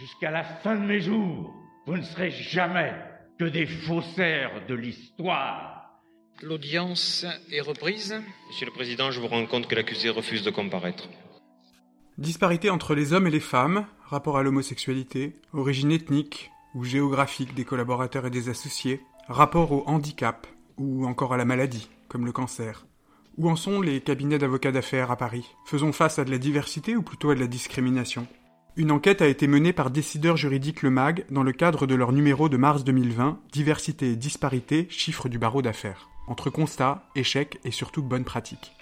Jusqu'à la fin de mes jours, vous ne serez jamais que des faussaires de l'histoire. L'audience est reprise. Monsieur le Président, je vous rends compte que l'accusé refuse de comparaître. Disparité entre les hommes et les femmes, rapport à l'homosexualité, origine ethnique ou géographique des collaborateurs et des associés, rapport au handicap ou encore à la maladie, comme le cancer. Où en sont les cabinets d'avocats d'affaires à Paris? Faisons face à de la diversité ou plutôt à de la discrimination? Une enquête a été menée par Décideur Juridique Le Mag dans le cadre de leur numéro de mars 2020, Diversité et disparité, chiffres du barreau d'affaires. Entre constats, échecs et surtout bonnes pratiques.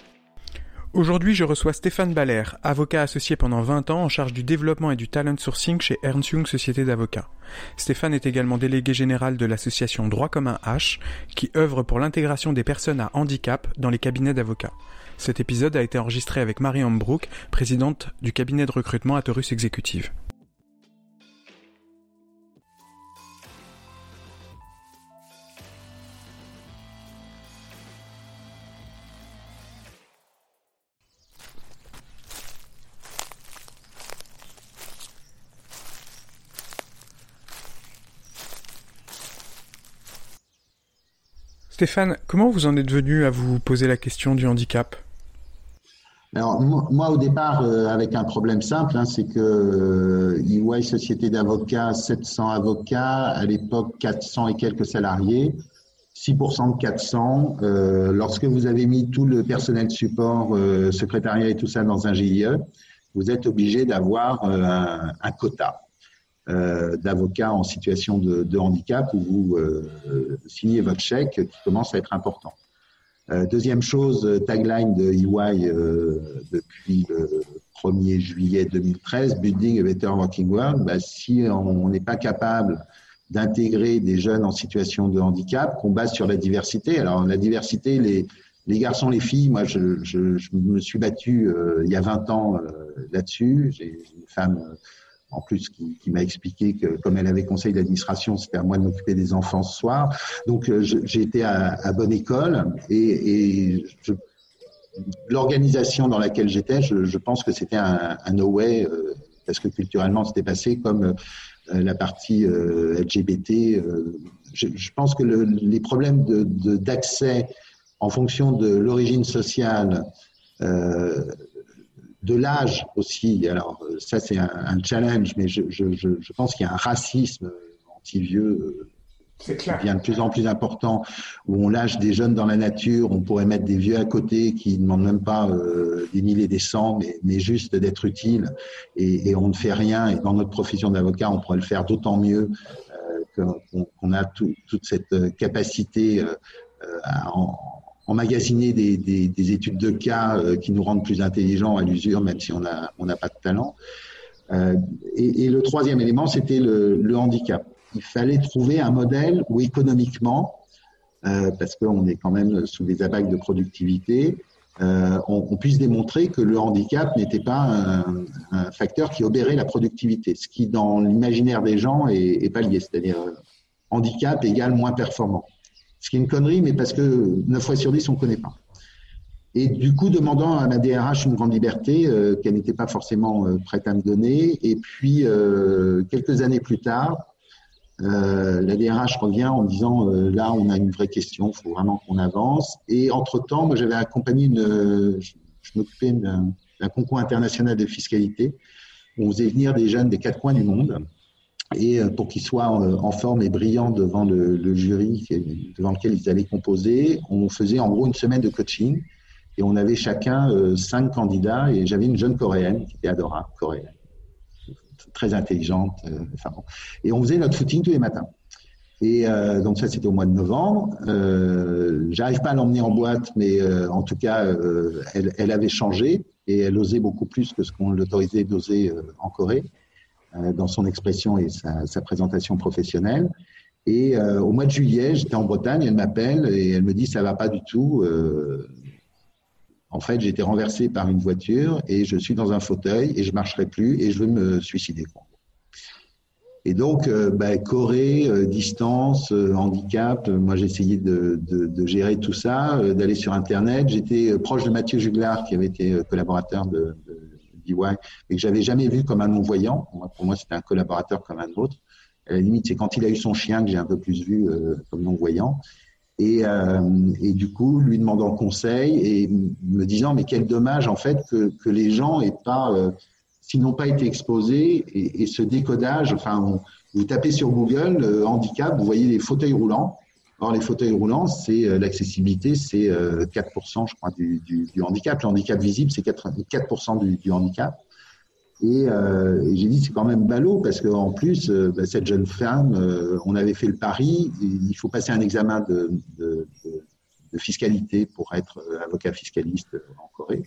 Aujourd'hui, je reçois Stéphane Baller, avocat associé pendant 20 ans en charge du développement et du talent sourcing chez Ernst Young Société d'avocats. Stéphane est également délégué général de l'association Droit commun H, qui œuvre pour l'intégration des personnes à handicap dans les cabinets d'avocats. Cet épisode a été enregistré avec Marie Ambrook, présidente du cabinet de recrutement à Taurus Exécutive. Stéphane, comment vous en êtes venu à vous poser la question du handicap? Alors moi au départ euh, avec un problème simple, hein, c'est que euh, EY société d'avocats, 700 avocats, à l'époque 400 et quelques salariés, 6% de 400. Euh, lorsque vous avez mis tout le personnel de support, euh, secrétariat et tout ça dans un GIE, vous êtes obligé d'avoir un, quota. D'avocats en situation de, handicap où vous signez votre chèque qui commence à être important. Euh, deuxième chose, tagline de EY depuis le 1er juillet 2013, Building a Better Working World. Bah, si on n'est pas capable d'intégrer des jeunes en situation de handicap, qu'on base sur la diversité. Alors la diversité, les, les garçons, les filles, moi je, je, je me suis battu euh, il y a 20 ans euh, là-dessus. J'ai une femme en plus qui, m'a expliqué que comme elle avait conseil d'administration, c'était à moi de m'occuper des enfants ce soir. Donc euh, j'ai été à, bonne école et, l'organisation dans laquelle j'étais, je, pense que c'était un, no way euh, parce que culturellement c'était passé comme euh, la partie LGBT. Je, pense que le, les problèmes d'accès en fonction de l'origine sociale de l'âge aussi. Alors ça c'est un, un, challenge, mais je, je, je pense qu'il y a un racisme anti-vieux qui devient de plus en plus important, où on lâche des jeunes dans la nature, on pourrait mettre des vieux à côté qui ne demandent même pas euh, des milliers et des cents, mais, mais juste d'être utile, et, et, on ne fait rien. Et dans notre profession d'avocat, on pourrait le faire d'autant mieux euh, qu'on qu a tout, toute cette capacité euh, à, en, emmagasiner des, des, des, études de cas euh, qui nous rendent plus intelligents à l'usure, même si on n'a pas de talent. Euh, et, le troisième élément, c'était le, handicap. Il fallait trouver un modèle où économiquement, euh, parce qu'on est quand même sous des abacs de productivité, euh, on, puisse démontrer que le handicap n'était pas un, facteur qui obérait la productivité, ce qui dans l'imaginaire des gens est, est pas lié, c'est-à-dire handicap égale moins performant. Ce qui est une connerie, mais parce que 9 fois sur 10, on ne connaît pas. Et du coup, demandant à ma DRH une grande liberté euh, qu'elle n'était pas forcément euh, prête à me donner. Et puis, euh, quelques années plus tard, la DRH revient en disant euh, là, on a une vraie question, il faut vraiment qu'on avance. Et entre-temps, moi, j'avais accompagné une. Je m'occupais d'un concours international de fiscalité où on faisait venir des jeunes des quatre coins du monde et euh, pour qu'ils soient euh, en forme et brillants devant le, le, jury devant lequel ils allaient composer, on faisait en gros une semaine de coaching et on avait chacun euh, cinq candidats et j'avais une jeune coréenne qui était adorable, coréenne, très intelligente, enfin bon. Et on faisait notre footing tous les matins. Et euh, donc ça c'était au mois de novembre. Euh, J'arrive pas à l'emmener en boîte, mais euh, en tout cas elle, elle, avait changé et elle osait beaucoup plus que ce qu'on l'autorisait d'oser en Corée. Euh, dans son expression et sa, présentation professionnelle. Et euh, au mois de juillet, j'étais en Bretagne, elle m'appelle et elle me dit ça va pas du tout. Euh, en fait, j'ai été renversé par une voiture et je suis dans un fauteuil et je marcherai plus et je veux me suicider. Et donc, bah, Corée, distance, handicap, moi essayé de, de, gérer tout ça, d'aller sur Internet. J'étais proche de Mathieu Juglar, qui avait été collaborateur de EY, et que j'avais jamais vu comme un non-voyant. Pour moi, c'était un collaborateur comme un autre. À la limite, c'est quand il a eu son chien que j'ai un peu plus vu comme non-voyant. Et, et, du coup, lui demandant conseil et me disant, mais quel dommage en fait que, les gens aient pas, s'ils n'ont pas été exposés, et, et ce décodage, enfin, vous tapez sur Google handicap, vous voyez les fauteuils roulants. Or, les fauteuils roulants, c'est euh, l'accessibilité, c'est 4%, euh, je crois, du, handicap. Le handicap visible, c'est 4%, du, handicap. Et, euh, et j'ai dit, c'est quand même ballot, parce qu'en plus, bah, cette jeune femme, on avait fait le pari, il faut passer un examen de, fiscalité pour être avocat fiscaliste en Corée.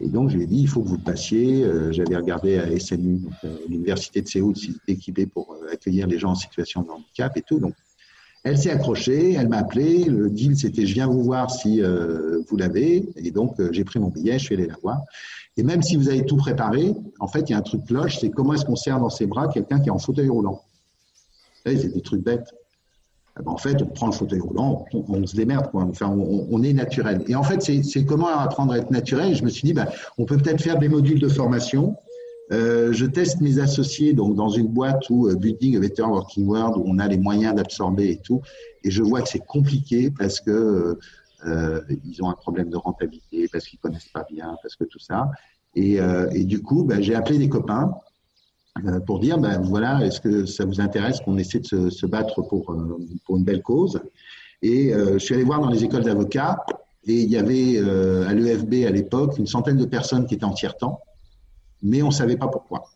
Et donc, j'ai dit, il faut que vous le passiez. J'avais regardé à SNU, l'université de Séoul, s'ils étaient équipés pour accueillir les gens en situation de handicap et tout. Donc, elle s'est accrochée, elle m'a appelé. Le deal, c'était je viens vous voir si euh, vous l'avez. Et donc, euh, j'ai pris mon billet, je suis allé la voir. Et même si vous avez tout préparé, en fait, il y a un truc cloche c'est comment est-ce qu'on serre dans ses bras quelqu'un qui est en fauteuil roulant. C'est des trucs bêtes. Ah ben, en fait, on prend le fauteuil roulant, on, se démerde, quoi. Enfin, on, on, est naturel. Et en fait, c'est comment apprendre à être naturel? Je me suis dit, ben, on peut peut-être faire des modules de formation euh, je teste mes associés donc dans une boîte où euh, Building a Better Working World où on a les moyens d'absorber et tout, et je vois que c'est compliqué parce que euh, ils ont un problème de rentabilité, parce qu'ils connaissent pas bien, parce que tout ça. Et, euh, du coup, ben, j'ai appelé des copains euh, pour dire ben voilà, est-ce que ça vous intéresse qu'on essaie de se, battre pour pour une belle cause? Et je suis allé voir dans les écoles d'avocats et il y avait à l'EFB à l'époque une centaine de personnes qui étaient en tiers temps mais on ne savait pas pourquoi.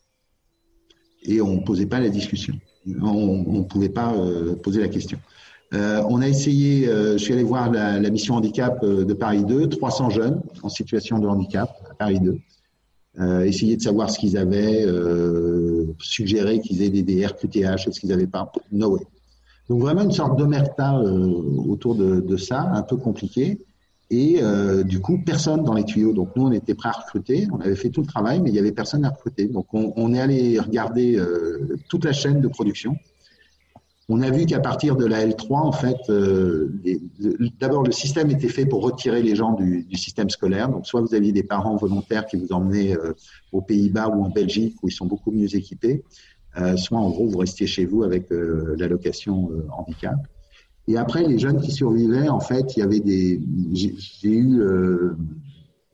Et on ne posait pas la discussion. On ne pouvait pas euh, poser la question. Euh, on a essayé, euh, je suis allé voir la, mission handicap de Paris 2, 300 jeunes en situation de handicap à Paris 2. Euh, essayer de savoir ce qu'ils avaient, suggérer qu'ils aient des, des RQTH, est-ce qu'ils n'avaient pas? No way. Donc vraiment une sorte d'omerta autour de, ça, un peu compliqué. Et euh, du coup, personne dans les tuyaux. Donc nous, on était prêts à recruter. On avait fait tout le travail, mais il y avait personne à recruter. Donc on, est allé regarder euh, toute la chaîne de production. On a vu qu'à partir de la L3, en fait, euh, d'abord le système était fait pour retirer les gens du, du, système scolaire. Donc soit vous aviez des parents volontaires qui vous emmenaient euh, aux Pays-Bas ou en Belgique où ils sont beaucoup mieux équipés, euh, soit en gros vous restiez chez vous avec l'allocation handicap. Et après, les jeunes qui survivaient, en fait, il y avait des. J'ai eu euh,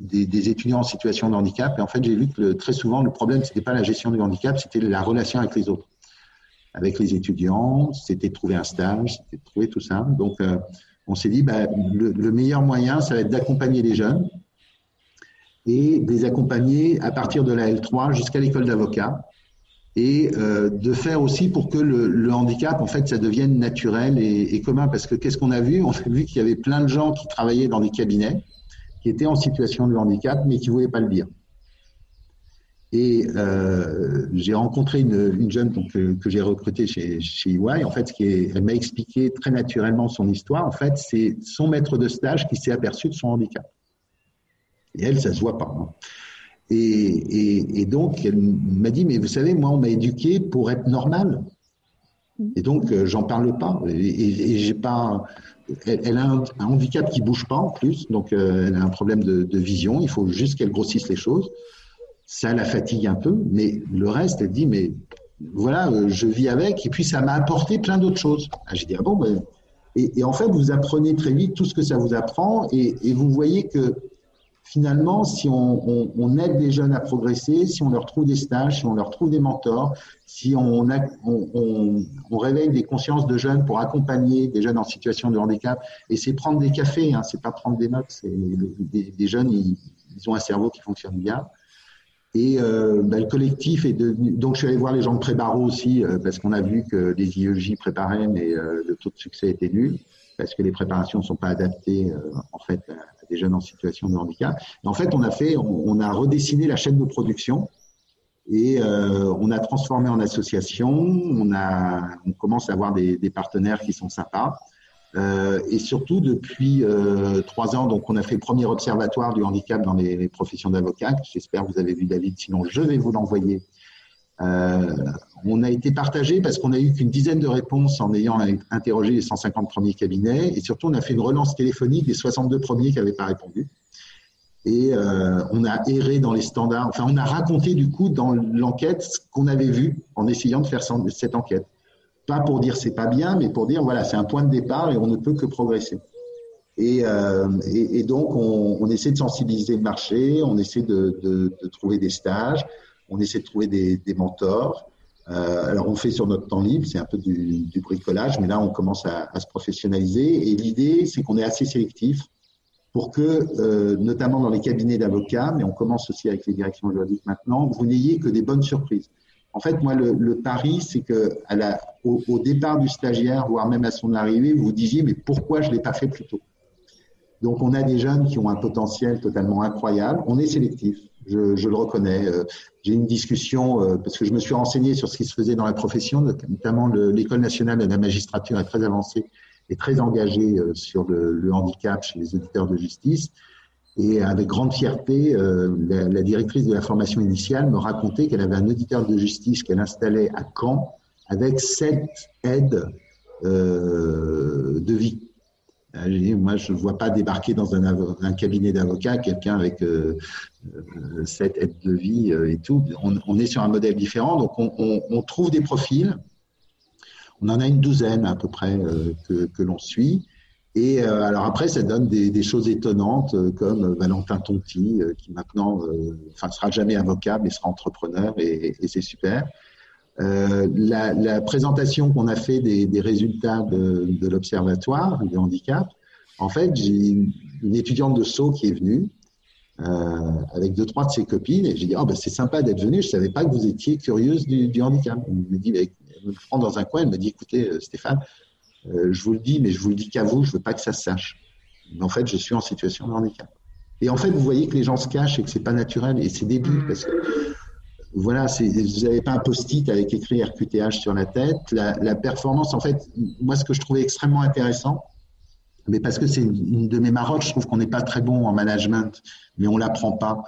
des, étudiants en situation de handicap, et en fait, j'ai vu que très souvent, le problème, c'était pas la gestion du handicap, c'était la relation avec les autres, avec les étudiants. C'était de trouver un stage, c'était de trouver tout ça. Donc, euh, on s'est dit, bah, le, le, meilleur moyen, ça va être d'accompagner les jeunes et de les accompagner à partir de la L3 jusqu'à l'école d'avocat et euh, de faire aussi pour que le, le, handicap, en fait, ça devienne naturel et, et commun. Parce que qu'est-ce qu'on a vu? On a vu qu'il y avait plein de gens qui travaillaient dans des cabinets, qui étaient en situation de handicap, mais qui ne voulaient pas le dire. Et euh, j'ai rencontré une, une jeune donc, que, j'ai recrutée chez, chez EY. En fait, ce qui est, elle m'a expliqué très naturellement son histoire. En fait, c'est son maître de stage qui s'est aperçu de son handicap. Et elle, ça se voit pas. Hein. Et, et, et, donc, elle m'a dit, mais vous savez, moi, on m'a éduqué pour être normal. Et donc, euh, j'en parle pas. Et, et j'ai pas. Elle, elle, a un, un, handicap qui bouge pas en plus, donc euh, elle a un problème de, de vision. Il faut juste qu'elle grossisse les choses. Ça la fatigue un peu, mais le reste, elle dit, mais voilà, euh, je vis avec. Et puis, ça m'a apporté plein d'autres choses. Ah, j'ai dit, ah bon, ben, et, et, en fait, vous apprenez très vite tout ce que ça vous apprend, et vous voyez que finalement, si on, aide les jeunes à progresser, si on leur trouve des stages, si on leur trouve des mentors, si on, réveille des consciences de jeunes pour accompagner des jeunes en situation de handicap, et c'est prendre des cafés, hein, c'est pas prendre des notes, c'est des, des, jeunes, ils, ont un cerveau qui fonctionne bien. Et euh, ben, le collectif est devenu. Donc, je suis allé voir les gens de pré-barreau aussi, euh, parce qu'on a vu que les IEJ préparaient, mais euh, le taux de succès était nul, parce que les préparations ne sont pas adaptées, euh, en fait, à, des jeunes en situation de handicap. Et en fait, on a fait, on, a redessiné la chaîne de production et euh, on a transformé en association. On a, on commence à avoir des, partenaires qui sont sympas. Euh, et surtout depuis trois ans, donc on a fait le premier observatoire du handicap dans les, les professions d'avocat. J'espère que vous avez vu David, sinon je vais vous l'envoyer. Euh, on a été partagé parce qu'on a eu qu'une dizaine de réponses en ayant interrogé les 150 premiers cabinets et surtout on a fait une relance téléphonique des 62 premiers qui n'avaient pas répondu. Et euh, on a erré dans les standards. Enfin, on a raconté du coup dans l'enquête ce qu'on avait vu en essayant de faire cette enquête. Pas pour dire c'est pas bien, mais pour dire voilà, c'est un point de départ et on ne peut que progresser. Et, euh, donc, on, essaie de sensibiliser le marché, on essaie de trouver des stages, on essaie de trouver des, mentors. Euh, alors, on fait sur notre temps libre, c'est un peu du, bricolage, mais là, on commence à, se professionnaliser. Et l'idée, c'est qu'on est assez sélectif pour que, euh, notamment dans les cabinets d'avocats, mais on commence aussi avec les directions juridiques maintenant, vous n'ayez que des bonnes surprises. En fait, moi, le, pari, c'est que au, départ du stagiaire, voire même à son arrivée, vous vous disiez, mais pourquoi je l'ai pas fait plus tôt? Donc, on a des jeunes qui ont un potentiel totalement incroyable. On est sélectif, je, je le reconnais. Euh, j'ai une discussion, euh, parce que je me suis renseigné sur ce qui se faisait dans la profession, notamment l'École nationale de la magistrature est très avancée est très engagé euh, sur le, le, handicap chez les auditeurs de justice. Et avec grande fierté, la, la, directrice de la formation initiale me racontait qu'elle avait un auditeur de justice qu'elle installait à Caen avec sept aides euh, de vie. Moi, je ne vois pas débarquer dans un, cabinet d'avocats quelqu'un avec euh, cette aide de vie et tout. On, est sur un modèle différent, donc on, trouve des profils on en a une douzaine à peu près euh, que, l'on suit. Et euh, alors après, ça donne des, choses étonnantes euh, comme Valentin Tonti, qui maintenant, enfin, sera jamais avocat, mais sera entrepreneur, et c'est super. Euh, la, la, présentation qu'on a fait des, des résultats de, de l'observatoire du handicap, en fait, j'ai une, étudiante de Sceaux qui est venue euh, avec deux trois de ses copines et j'ai dit oh ben c'est sympa d'être venue, je savais pas que vous étiez curieuse du, du handicap. Elle me dit me prend dans un coin, elle me dit écoutez, euh, Stéphane, euh, je vous le dis, mais je vous le dis qu'à vous, je veux pas que ça se sache. Mais en fait, je suis en situation de handicap. Et en fait, vous voyez que les gens se cachent et que c'est pas naturel et c'est débile mmh. parce que voilà, vous n'avez pas un post-it avec écrit RQTH sur la tête. La, la, performance, en fait, moi, ce que je trouvais extrêmement intéressant, mais parce que c'est une, de mes marottes, je trouve qu'on n'est pas très bon en management, mais on l'apprend pas.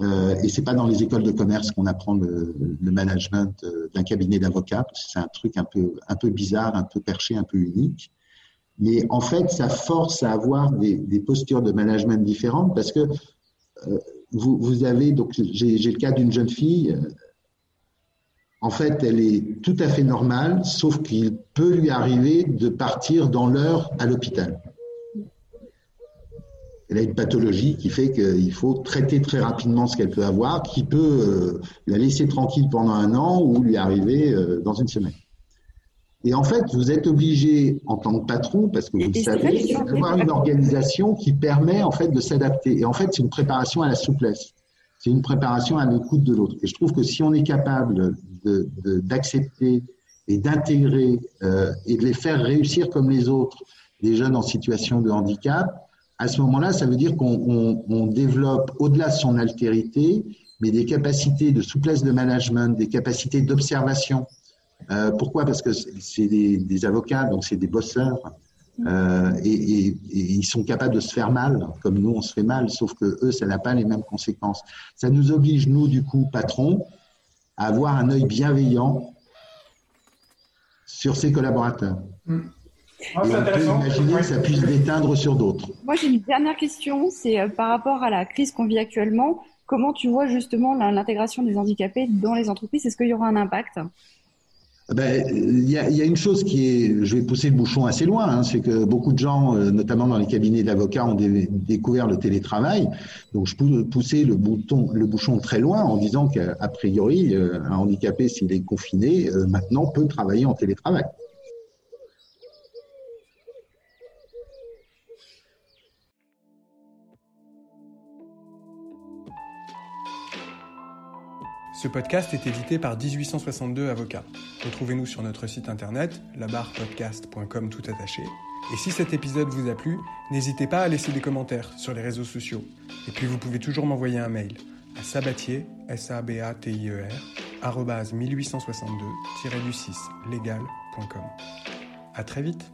Euh, et c'est pas dans les écoles de commerce qu'on apprend le, le management euh, d'un cabinet d'avocats, c'est un truc un peu, un peu bizarre, un peu perché, un peu unique. Mais en fait, ça force à avoir des, des postures de management différentes parce que euh, vous, avez, donc j'ai le cas d'une jeune fille, euh, en fait, elle est tout à fait normale, sauf qu'il peut lui arriver de partir dans l'heure à l'hôpital elle a une pathologie qui fait qu'il faut traiter très rapidement ce qu'elle peut avoir, qui peut euh, la laisser tranquille pendant un an ou lui arriver euh, dans une semaine. Et en fait, vous êtes obligé, en tant que patron, parce que vous le savez, d'avoir une organisation qui permet en fait de s'adapter. Et en fait, c'est une préparation à la souplesse. C'est une préparation à l'écoute de l'autre. Et je trouve que si on est capable d'accepter de, de, et d'intégrer euh, et de les faire réussir comme les autres, les jeunes en situation de handicap, à ce moment-là, ça veut dire qu'on on, on développe au-delà de son altérité, mais des capacités de souplesse de management, des capacités d'observation. Euh, pourquoi? Parce que c'est des, des, avocats, donc c'est des bosseurs, euh, et, et, et, ils sont capables de se faire mal, comme nous on se fait mal, sauf que eux, ça n'a pas les mêmes conséquences. Ça nous oblige, nous, du coup, patrons, à avoir un œil bienveillant sur ses collaborateurs. Mmh. On peut imaginer que ça puisse déteindre sur d'autres. Moi, j'ai une dernière question, c'est euh, par rapport à la crise qu'on vit actuellement. Comment tu vois justement l'intégration des handicapés dans les entreprises? Est-ce qu'il y aura un impact? Il ben, y, a, y, a, une chose qui est, je vais pousser le bouchon assez loin, hein, c'est que beaucoup de gens, euh, notamment dans les cabinets d'avocats, ont dé, découvert le télétravail. Donc, je peux pousser le, bouton, le bouchon très loin en disant qu'a priori, euh, un handicapé, s'il est confiné, maintenant peut travailler en télétravail. Ce podcast est édité par 1862 Avocats. Retrouvez-nous sur notre site internet, labarpodcast.com tout attaché. Et si cet épisode vous a plu, n'hésitez pas à laisser des commentaires sur les réseaux sociaux. Et puis vous pouvez toujours m'envoyer un mail à sabatier, s a b a t i e r 1862-6legal.com. À très vite.